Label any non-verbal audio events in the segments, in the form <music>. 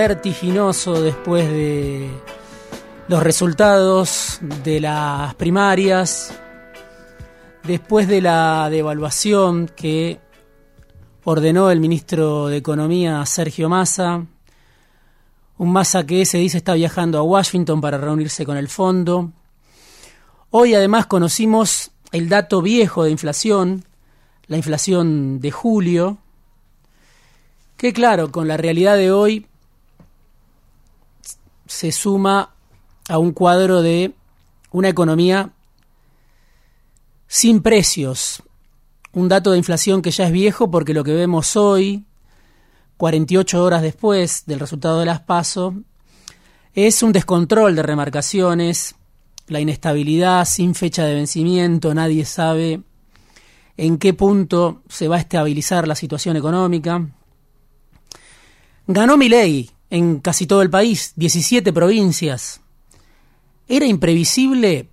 Vertiginoso después de los resultados de las primarias, después de la devaluación que ordenó el ministro de Economía Sergio Massa, un Massa que se dice está viajando a Washington para reunirse con el fondo. Hoy además conocimos el dato viejo de inflación, la inflación de julio, que claro, con la realidad de hoy se suma a un cuadro de una economía sin precios. Un dato de inflación que ya es viejo porque lo que vemos hoy, 48 horas después del resultado de las PASO, es un descontrol de remarcaciones, la inestabilidad sin fecha de vencimiento, nadie sabe en qué punto se va a estabilizar la situación económica. Ganó Milei en casi todo el país, 17 provincias. ¿Era imprevisible?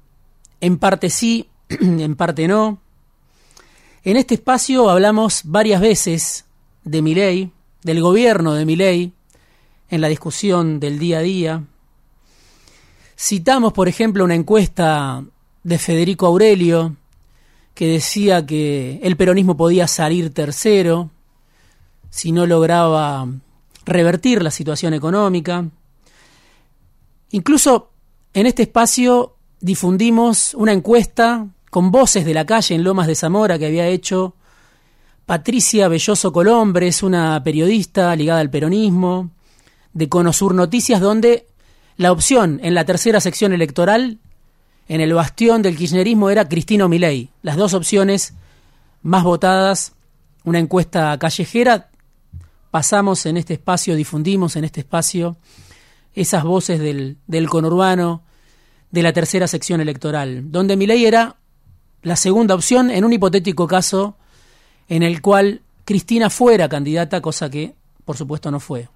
En parte sí, <clears throat> en parte no. En este espacio hablamos varias veces de Milei, del gobierno de Milei, en la discusión del día a día. Citamos, por ejemplo, una encuesta de Federico Aurelio que decía que el peronismo podía salir tercero si no lograba revertir la situación económica. Incluso en este espacio difundimos una encuesta con voces de la calle en Lomas de Zamora que había hecho Patricia Belloso Colombres, una periodista ligada al peronismo, de Conosur Noticias, donde la opción en la tercera sección electoral, en el bastión del kirchnerismo, era Cristino Milei. Las dos opciones más votadas, una encuesta callejera pasamos en este espacio, difundimos en este espacio esas voces del, del conurbano de la tercera sección electoral, donde Milei era la segunda opción en un hipotético caso en el cual Cristina fuera candidata, cosa que por supuesto no fue.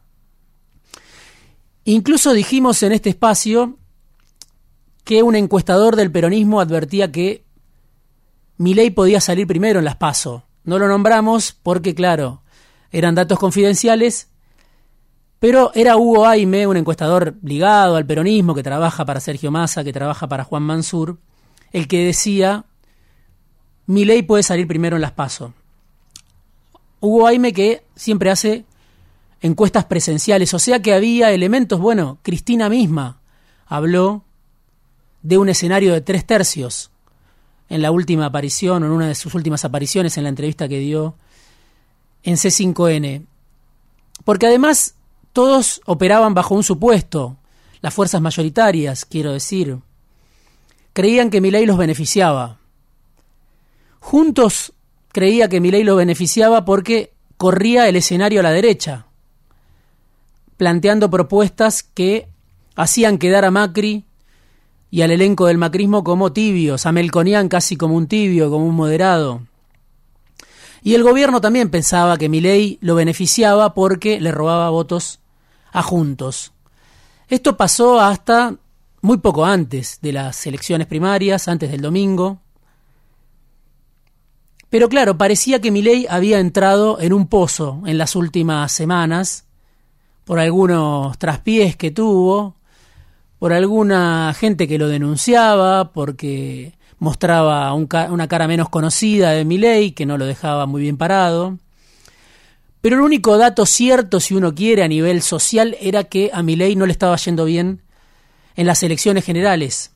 Incluso dijimos en este espacio que un encuestador del peronismo advertía que Milei podía salir primero en las PASO. No lo nombramos porque, claro, eran datos confidenciales, pero era Hugo Aime, un encuestador ligado al peronismo, que trabaja para Sergio Massa, que trabaja para Juan Mansur, el que decía, mi ley puede salir primero en las PASO. Hugo Aime que siempre hace encuestas presenciales, o sea que había elementos, bueno, Cristina misma habló de un escenario de tres tercios en la última aparición, en una de sus últimas apariciones en la entrevista que dio en C5N. Porque además todos operaban bajo un supuesto, las fuerzas mayoritarias, quiero decir. Creían que Milei los beneficiaba. Juntos creía que Milei los beneficiaba porque corría el escenario a la derecha, planteando propuestas que hacían quedar a Macri y al elenco del macrismo como tibios, a Melconian casi como un tibio, como un moderado. Y el gobierno también pensaba que Milei lo beneficiaba porque le robaba votos a Juntos. Esto pasó hasta muy poco antes de las elecciones primarias, antes del domingo. Pero claro, parecía que Milei había entrado en un pozo en las últimas semanas por algunos traspiés que tuvo, por alguna gente que lo denunciaba, porque mostraba una cara menos conocida de Milei, que no lo dejaba muy bien parado. Pero el único dato cierto, si uno quiere, a nivel social, era que a Milei no le estaba yendo bien en las elecciones generales.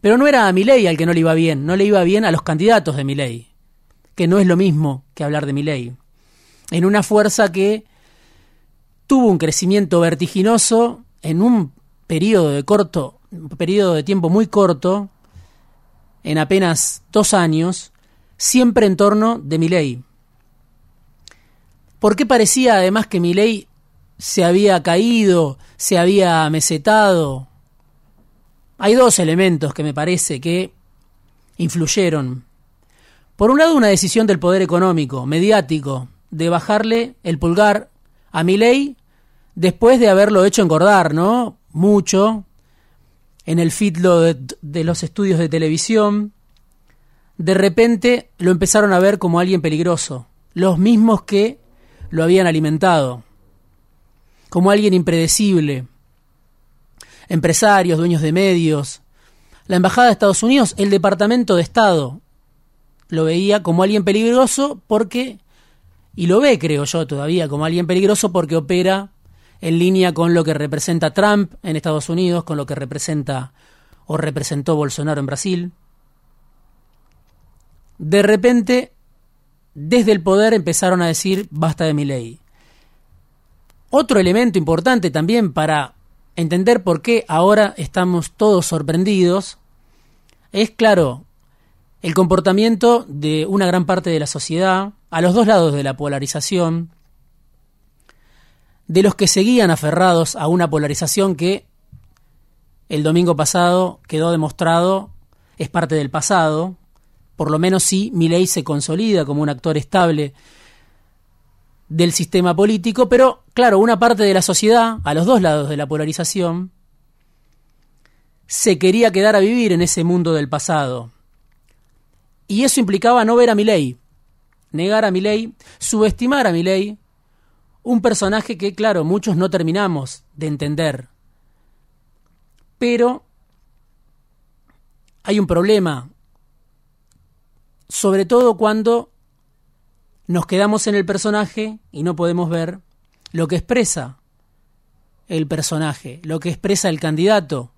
Pero no era a Milei al que no le iba bien, no le iba bien a los candidatos de Milei, que no es lo mismo que hablar de Milei. En una fuerza que tuvo un crecimiento vertiginoso en un periodo de corto, un periodo de tiempo muy corto, en apenas dos años, siempre en torno de Milei. ¿Por qué parecía además que Milei se había caído, se había mesetado? Hay dos elementos que me parece que influyeron. Por un lado, una decisión del poder económico, mediático, de bajarle el pulgar a Milei después de haberlo hecho engordar, ¿no? Mucho en el fitlo de, de los estudios de televisión. De repente lo empezaron a ver como alguien peligroso, los mismos que lo habían alimentado, como alguien impredecible. Empresarios, dueños de medios, la Embajada de Estados Unidos, el Departamento de Estado, lo veía como alguien peligroso porque, y lo ve creo yo todavía como alguien peligroso porque opera en línea con lo que representa Trump en Estados Unidos, con lo que representa o representó Bolsonaro en Brasil. De repente desde el poder empezaron a decir basta de mi ley. Otro elemento importante también para entender por qué ahora estamos todos sorprendidos es, claro, el comportamiento de una gran parte de la sociedad, a los dos lados de la polarización, de los que seguían aferrados a una polarización que el domingo pasado quedó demostrado es parte del pasado, por lo menos si Milei se consolida como un actor estable del sistema político, pero claro, una parte de la sociedad, a los dos lados de la polarización, se quería quedar a vivir en ese mundo del pasado. Y eso implicaba no ver a Milei, negar a Milei, subestimar a Milei, un personaje que, claro, muchos no terminamos de entender. Pero hay un problema sobre todo cuando nos quedamos en el personaje y no podemos ver lo que expresa el personaje, lo que expresa el candidato,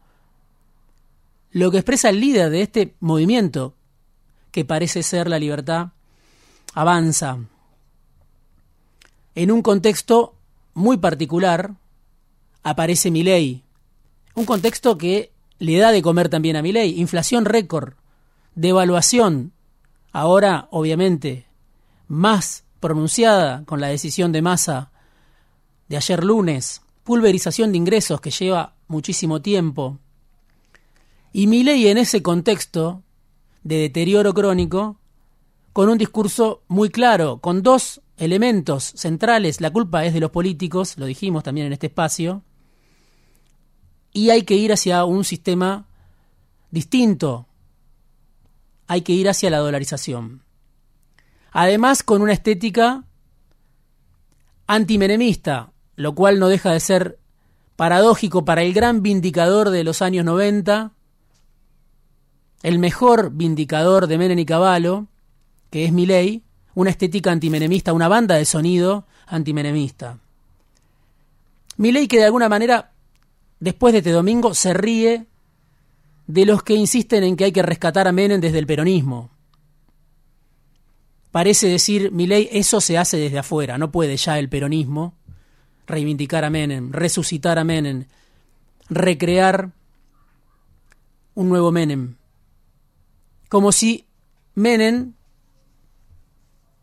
lo que expresa el líder de este movimiento que parece ser la libertad avanza. En un contexto muy particular aparece Milei, un contexto que le da de comer también a Milei, inflación récord, devaluación. Ahora obviamente más pronunciada con la decisión de masa de ayer lunes, pulverización de ingresos que lleva muchísimo tiempo, y ley en ese contexto de deterioro crónico, con un discurso muy claro, con dos elementos centrales, la culpa es de los políticos, lo dijimos también en este espacio, y hay que ir hacia un sistema distinto, hay que ir hacia la dolarización. Además, con una estética antimenemista, lo cual no deja de ser paradójico para el gran vindicador de los años 90, el mejor vindicador de Menem y Caballo, que es Milei, una estética antimenemista, una banda de sonido antimenemista. Milei que de alguna manera, después de este domingo, se ríe de los que insisten en que hay que rescatar a Menem desde el peronismo. Parece decir, mi ley, eso se hace desde afuera, no puede ya el peronismo reivindicar a Menem, resucitar a Menem, recrear un nuevo Menem. Como si Menem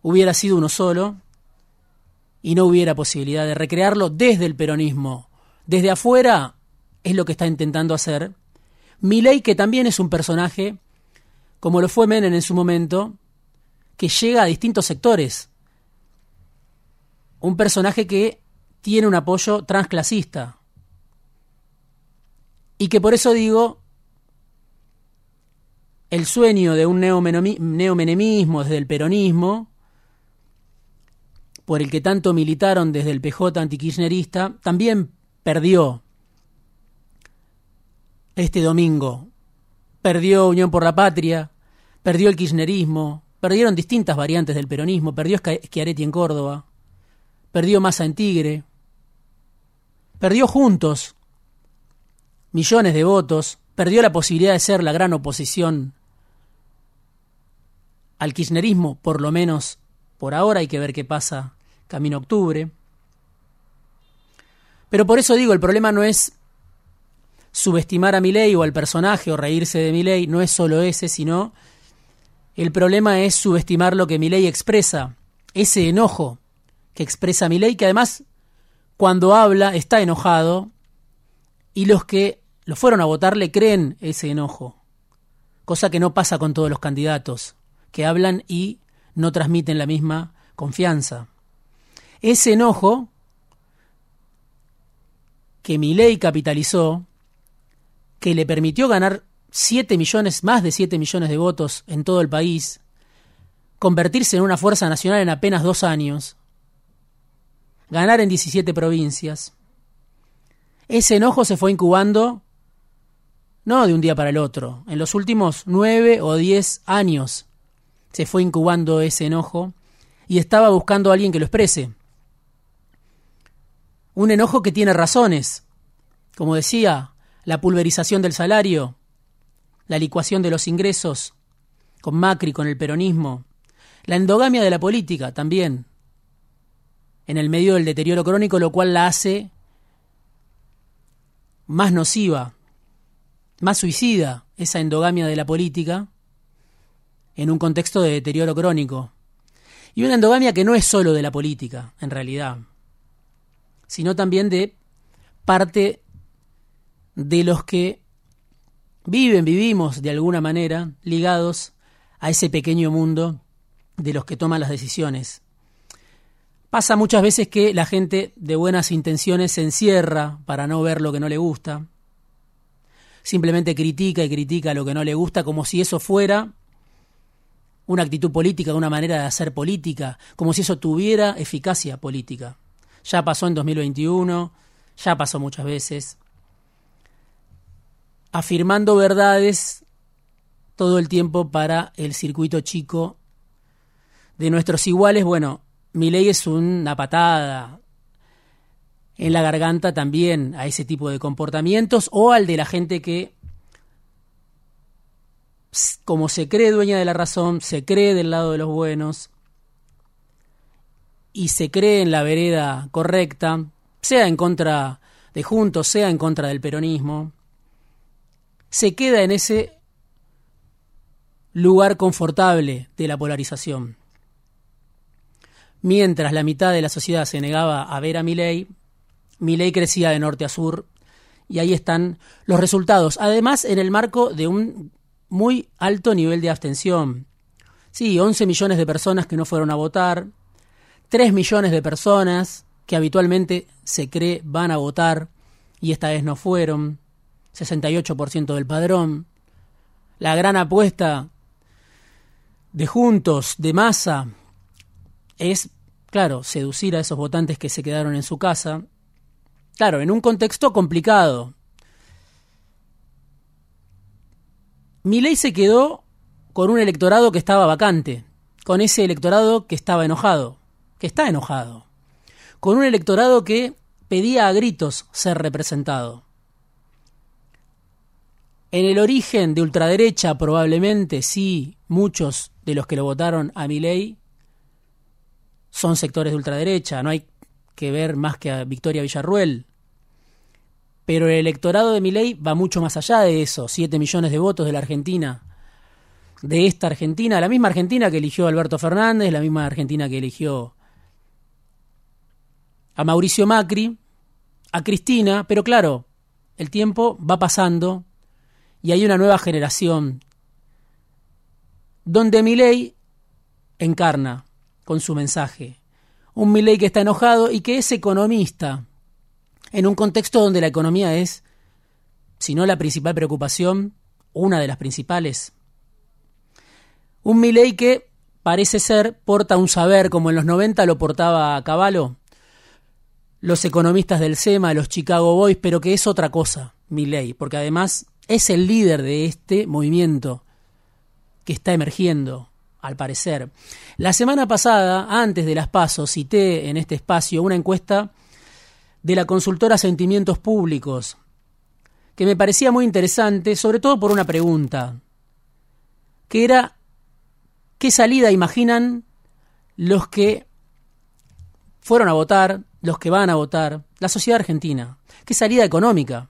hubiera sido uno solo y no hubiera posibilidad de recrearlo desde el peronismo. Desde afuera es lo que está intentando hacer Milei, que también es un personaje, como lo fue Menem en su momento, que llega a distintos sectores. Un personaje que tiene un apoyo transclasista. Y que por eso digo, el sueño de un neomenemismo desde el peronismo, por el que tanto militaron desde el PJ antikirchnerista, también perdió este domingo. Perdió Unión por la Patria, perdió el kirchnerismo, perdieron distintas variantes del peronismo, perdió Schiaretti en Córdoba, perdió Massa en Tigre, perdió Juntos millones de votos, perdió la posibilidad de ser la gran oposición al kirchnerismo, por lo menos por ahora hay que ver qué pasa camino octubre. Pero por eso digo, el problema no es subestimar a ley o al personaje o reírse de ley no es solo ese, sino el problema es subestimar lo que ley expresa, ese enojo que expresa Milei, que además cuando habla está enojado y los que lo fueron a votar le creen ese enojo, cosa que no pasa con todos los candidatos, que hablan y no transmiten la misma confianza. Ese enojo que Milei capitalizó, que le permitió ganar 7 millones, más de 7 millones de votos en todo el país, convertirse en una fuerza nacional en apenas dos años, ganar en 17 provincias. Ese enojo se fue incubando no de un día para el otro. En los últimos nueve o diez años se fue incubando ese enojo y estaba buscando a alguien que lo exprese. Un enojo que tiene razones, como decía, la pulverización del salario, la licuación de los ingresos, con Macri, con el peronismo, la endogamia de la política también, en el medio del deterioro crónico, lo cual la hace más nociva, más suicida, esa endogamia de la política, en un contexto de deterioro crónico. Y una endogamia que no es solo de la política, en realidad, sino también de parte de los que viven, vivimos de alguna manera ligados a ese pequeño mundo de los que toman las decisiones. Pasa muchas veces que la gente de buenas intenciones se encierra para no ver lo que no le gusta. Simplemente critica y critica lo que no le gusta como si eso fuera una actitud política, una manera de hacer política, como si eso tuviera eficacia política. Ya pasó en 2021, ya pasó muchas veces. Afirmando verdades todo el tiempo para el circuito chico de nuestros iguales, bueno, mi ley es una patada en la garganta también a ese tipo de comportamientos o al de la gente que, como se cree dueña de la razón, se cree del lado de los buenos y se cree en la vereda correcta, sea en contra de Juntos, sea en contra del peronismo, se queda en ese lugar confortable de la polarización mientras la mitad de la sociedad se negaba a ver a Milei, Milei crecía de norte a sur y ahí están los resultados. Además, en el marco de un muy alto nivel de abstención. Sí, 11 millones de personas que no fueron a votar, 3 millones de personas que habitualmente se cree van a votar y esta vez no fueron, 68% del padrón. La gran apuesta de Juntos, de masa, es, claro, seducir a esos votantes que se quedaron en su casa. Claro, en un contexto complicado. Milei se quedó con un electorado que estaba vacante, con ese electorado que estaba enojado, que está enojado, con un electorado que pedía a gritos ser representado. En el origen de ultraderecha probablemente sí, muchos de los que lo votaron a Milei son sectores de ultraderecha, no hay que ver más que a Victoria Villarruel. Pero el electorado de Milei va mucho más allá de eso, 7 millones de votos de la Argentina, de esta Argentina, la misma Argentina que eligió Alberto Fernández, la misma Argentina que eligió a Mauricio Macri, a Cristina, pero claro, el tiempo va pasando y hay una nueva generación donde Milei encarna con su mensaje. Un Milley que está enojado y que es economista, en un contexto donde la economía es, si no la principal preocupación, una de las principales. Un Milley que parece ser porta un saber como en los 90 lo portaba a Caballo, los economistas del SEMA, los Chicago Boys, pero que es otra cosa, Milley, porque además es el líder de este movimiento que está emergiendo, al parecer. La semana pasada, antes de las pasos, cité en este espacio una encuesta de la consultora Sentimientos Públicos, que me parecía muy interesante, sobre todo por una pregunta, que era, ¿qué salida imaginan los que fueron a votar, los que van a votar, la sociedad argentina? ¿Qué salida económica?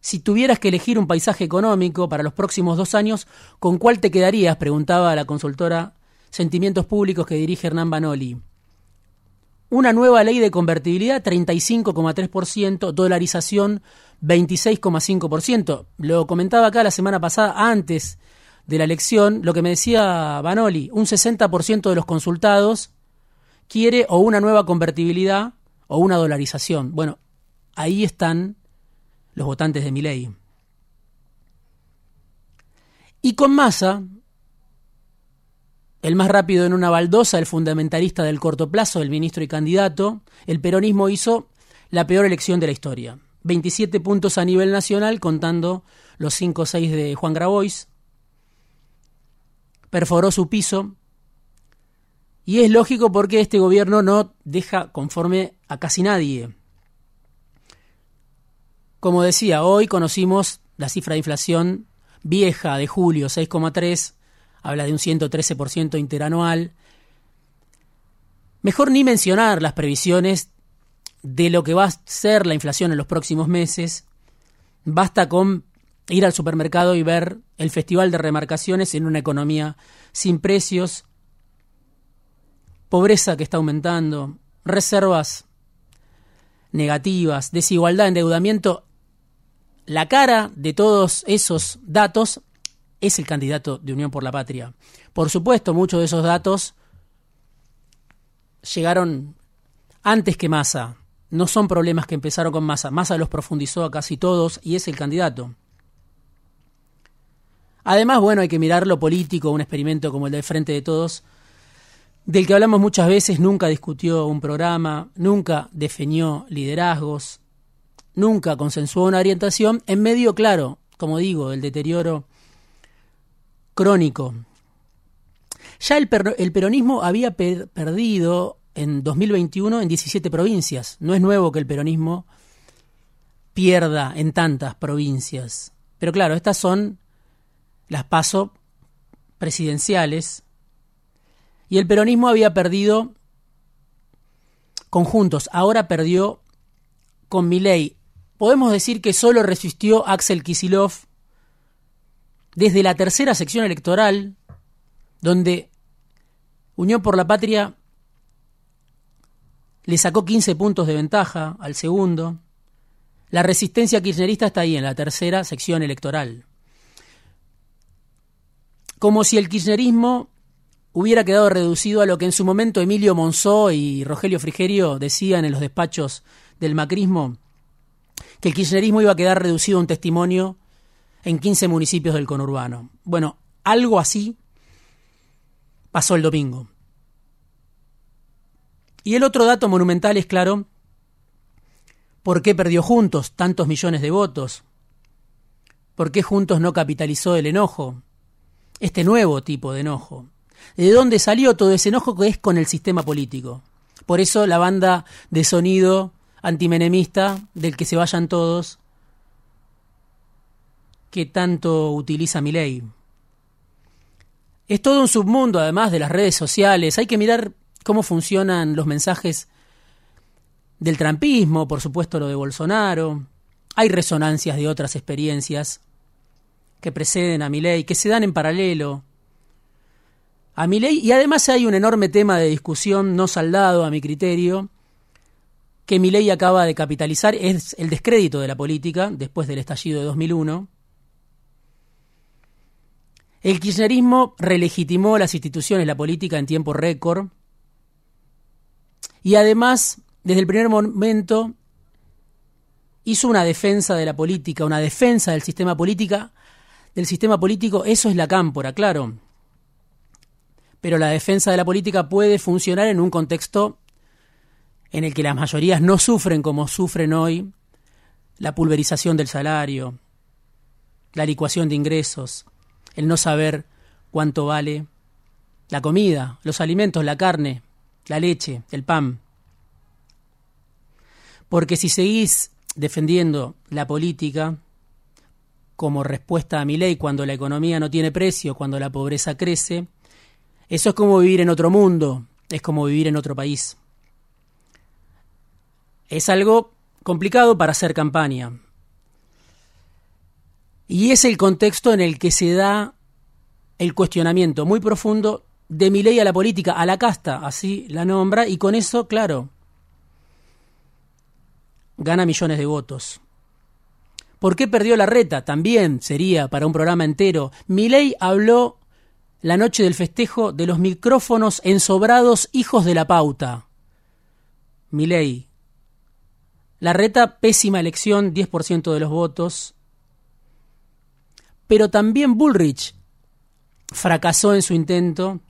Si tuvieras que elegir un paisaje económico para los próximos dos años, ¿con cuál te quedarías? preguntaba la consultora Sentimientos Públicos que dirige Hernán Banoli. una nueva ley de convertibilidad 35,3%, dolarización 26,5%. Lo comentaba acá la semana pasada antes de la elección, lo que me decía Banoli, un 60% de los consultados quiere o una nueva convertibilidad o una dolarización. Bueno, ahí están los votantes de mi ley. Y con Massa, el más rápido en una baldosa, el fundamentalista del corto plazo, el ministro y candidato, el peronismo hizo la peor elección de la historia. 27 puntos a nivel nacional, contando los 5 o 6 de Juan Grabois. Perforó su piso. Y es lógico porque este gobierno no deja conforme a casi nadie. Como decía, hoy conocimos la cifra de inflación vieja de julio, 6,3 habla de un 113% interanual. Mejor ni mencionar las previsiones de lo que va a ser la inflación en los próximos meses. Basta con ir al supermercado y ver el festival de remarcaciones en una economía sin precios, pobreza que está aumentando, reservas negativas, desigualdad, endeudamiento. La cara de todos esos datos es el candidato de Unión por la Patria. Por supuesto, muchos de esos datos llegaron antes que Massa. No son problemas que empezaron con Massa. Massa los profundizó a casi todos y es el candidato. Además, bueno, hay que mirar lo político, un experimento como el del Frente de Todos, del que hablamos muchas veces, nunca discutió un programa, nunca definió liderazgos, nunca consensuó una orientación, en medio, claro, como digo, del deterioro crónico. Ya el, peronismo había perdido en 2021 en 17 provincias. No es nuevo que el peronismo pierda en tantas provincias. Pero claro, estas son las pasos presidenciales. Y el peronismo había perdido conjuntos. Ahora perdió con Milei. Podemos decir que solo resistió Axel Kisilov desde la tercera sección electoral, donde Unión por la Patria le sacó 15 puntos de ventaja al segundo, la resistencia kirchnerista está ahí en la tercera sección electoral. Como si el kirchnerismo hubiera quedado reducido a lo que en su momento Emilio Monzó y Rogelio Frigerio decían en los despachos del macrismo, que el kirchnerismo iba a quedar reducido a un testimonio en 15 municipios del conurbano. Bueno, algo así pasó el domingo. Y el otro dato monumental es claro, ¿por qué perdió Juntos tantos millones de votos? ¿Por qué Juntos no capitalizó el enojo? Este nuevo tipo de enojo. ¿De dónde salió todo ese enojo que es con el sistema político? Por eso la banda de sonido antimenemista, del que se vayan todos, que tanto utiliza mi ley. Es todo un submundo, además de las redes sociales. Hay que mirar cómo funcionan los mensajes del trampismo, por supuesto lo de Bolsonaro. Hay resonancias de otras experiencias que preceden a mi ley, que se dan en paralelo a mi ley. Y además hay un enorme tema de discusión no saldado, a mi criterio, que mi ley acaba de capitalizar, es el descrédito de la política después del estallido de 2001 el kirchnerismo relegitimó las instituciones, la política en tiempo récord. Y además, desde el primer momento, hizo una defensa de la política, una defensa del sistema política, del sistema político, eso es la cámpora, claro. Pero la defensa de la política puede funcionar en un contexto en el que las mayorías no sufren como sufren hoy la pulverización del salario, la licuación de ingresos, el no saber cuánto vale la comida, los alimentos, la carne, la leche, el pan. Porque si seguís defendiendo la política como respuesta a mi ley cuando la economía no tiene precio, cuando la pobreza crece, eso es como vivir en otro mundo, es como vivir en otro país. Es algo complicado para hacer campaña, y es el contexto en el que se da el cuestionamiento muy profundo de mi ley a la política, a la casta, así la nombra, y con eso, claro, gana millones de votos. ¿Por qué perdió la reta? También sería para un programa entero. Milei habló la noche del festejo de los micrófonos ensobrados hijos de la pauta. Milei. La reta, pésima elección, 10% de los votos. Pero también Bullrich fracasó en su intento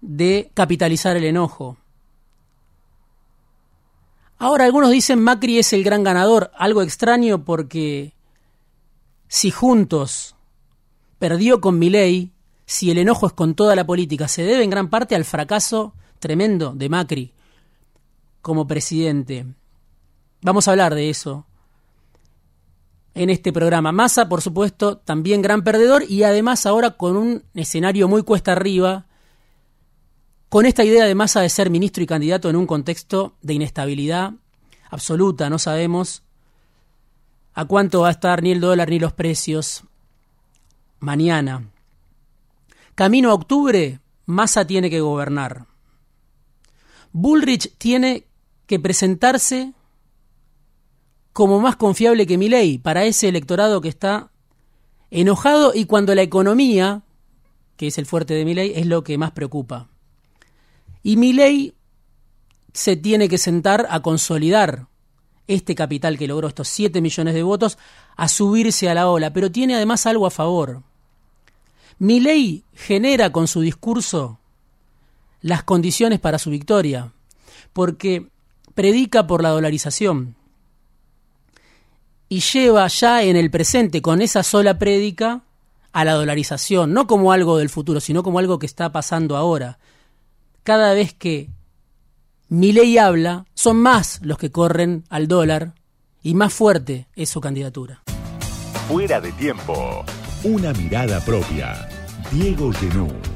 de capitalizar el enojo. Ahora algunos dicen Macri es el gran ganador, algo extraño porque si juntos perdió con Milei, si el enojo es con toda la política, se debe en gran parte al fracaso tremendo de Macri como presidente. Vamos a hablar de eso en este programa. Massa, por supuesto, también gran perdedor y además ahora con un escenario muy cuesta arriba, con esta idea de Massa de ser ministro y candidato en un contexto de inestabilidad absoluta, no sabemos a cuánto va a estar ni el dólar ni los precios mañana. Camino a octubre, Massa tiene que gobernar. Bullrich tiene que presentarse como más confiable que ley para ese electorado que está enojado y cuando la economía, que es el fuerte de ley es lo que más preocupa. Y ley se tiene que sentar a consolidar este capital que logró estos 7 millones de votos, a subirse a la ola, pero tiene además algo a favor. Ley genera con su discurso las condiciones para su victoria, porque predica por la dolarización, y lleva ya en el presente con esa sola prédica a la dolarización, no como algo del futuro, sino como algo que está pasando ahora. Cada vez que mi ley habla, son más los que corren al dólar y más fuerte es su candidatura. Fuera de tiempo. Una mirada propia. Diego Genú.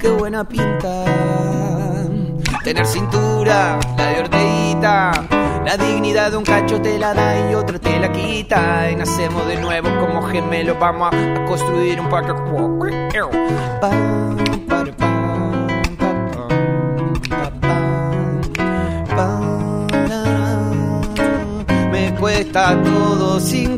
Qué buena pinta. Tener cintura, la de orteguita la dignidad de un cacho te la da y otro te la quita. Y nacemos de nuevo como gemelos. Vamos a, construir un parque. Me cuesta todo cinco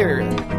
Earth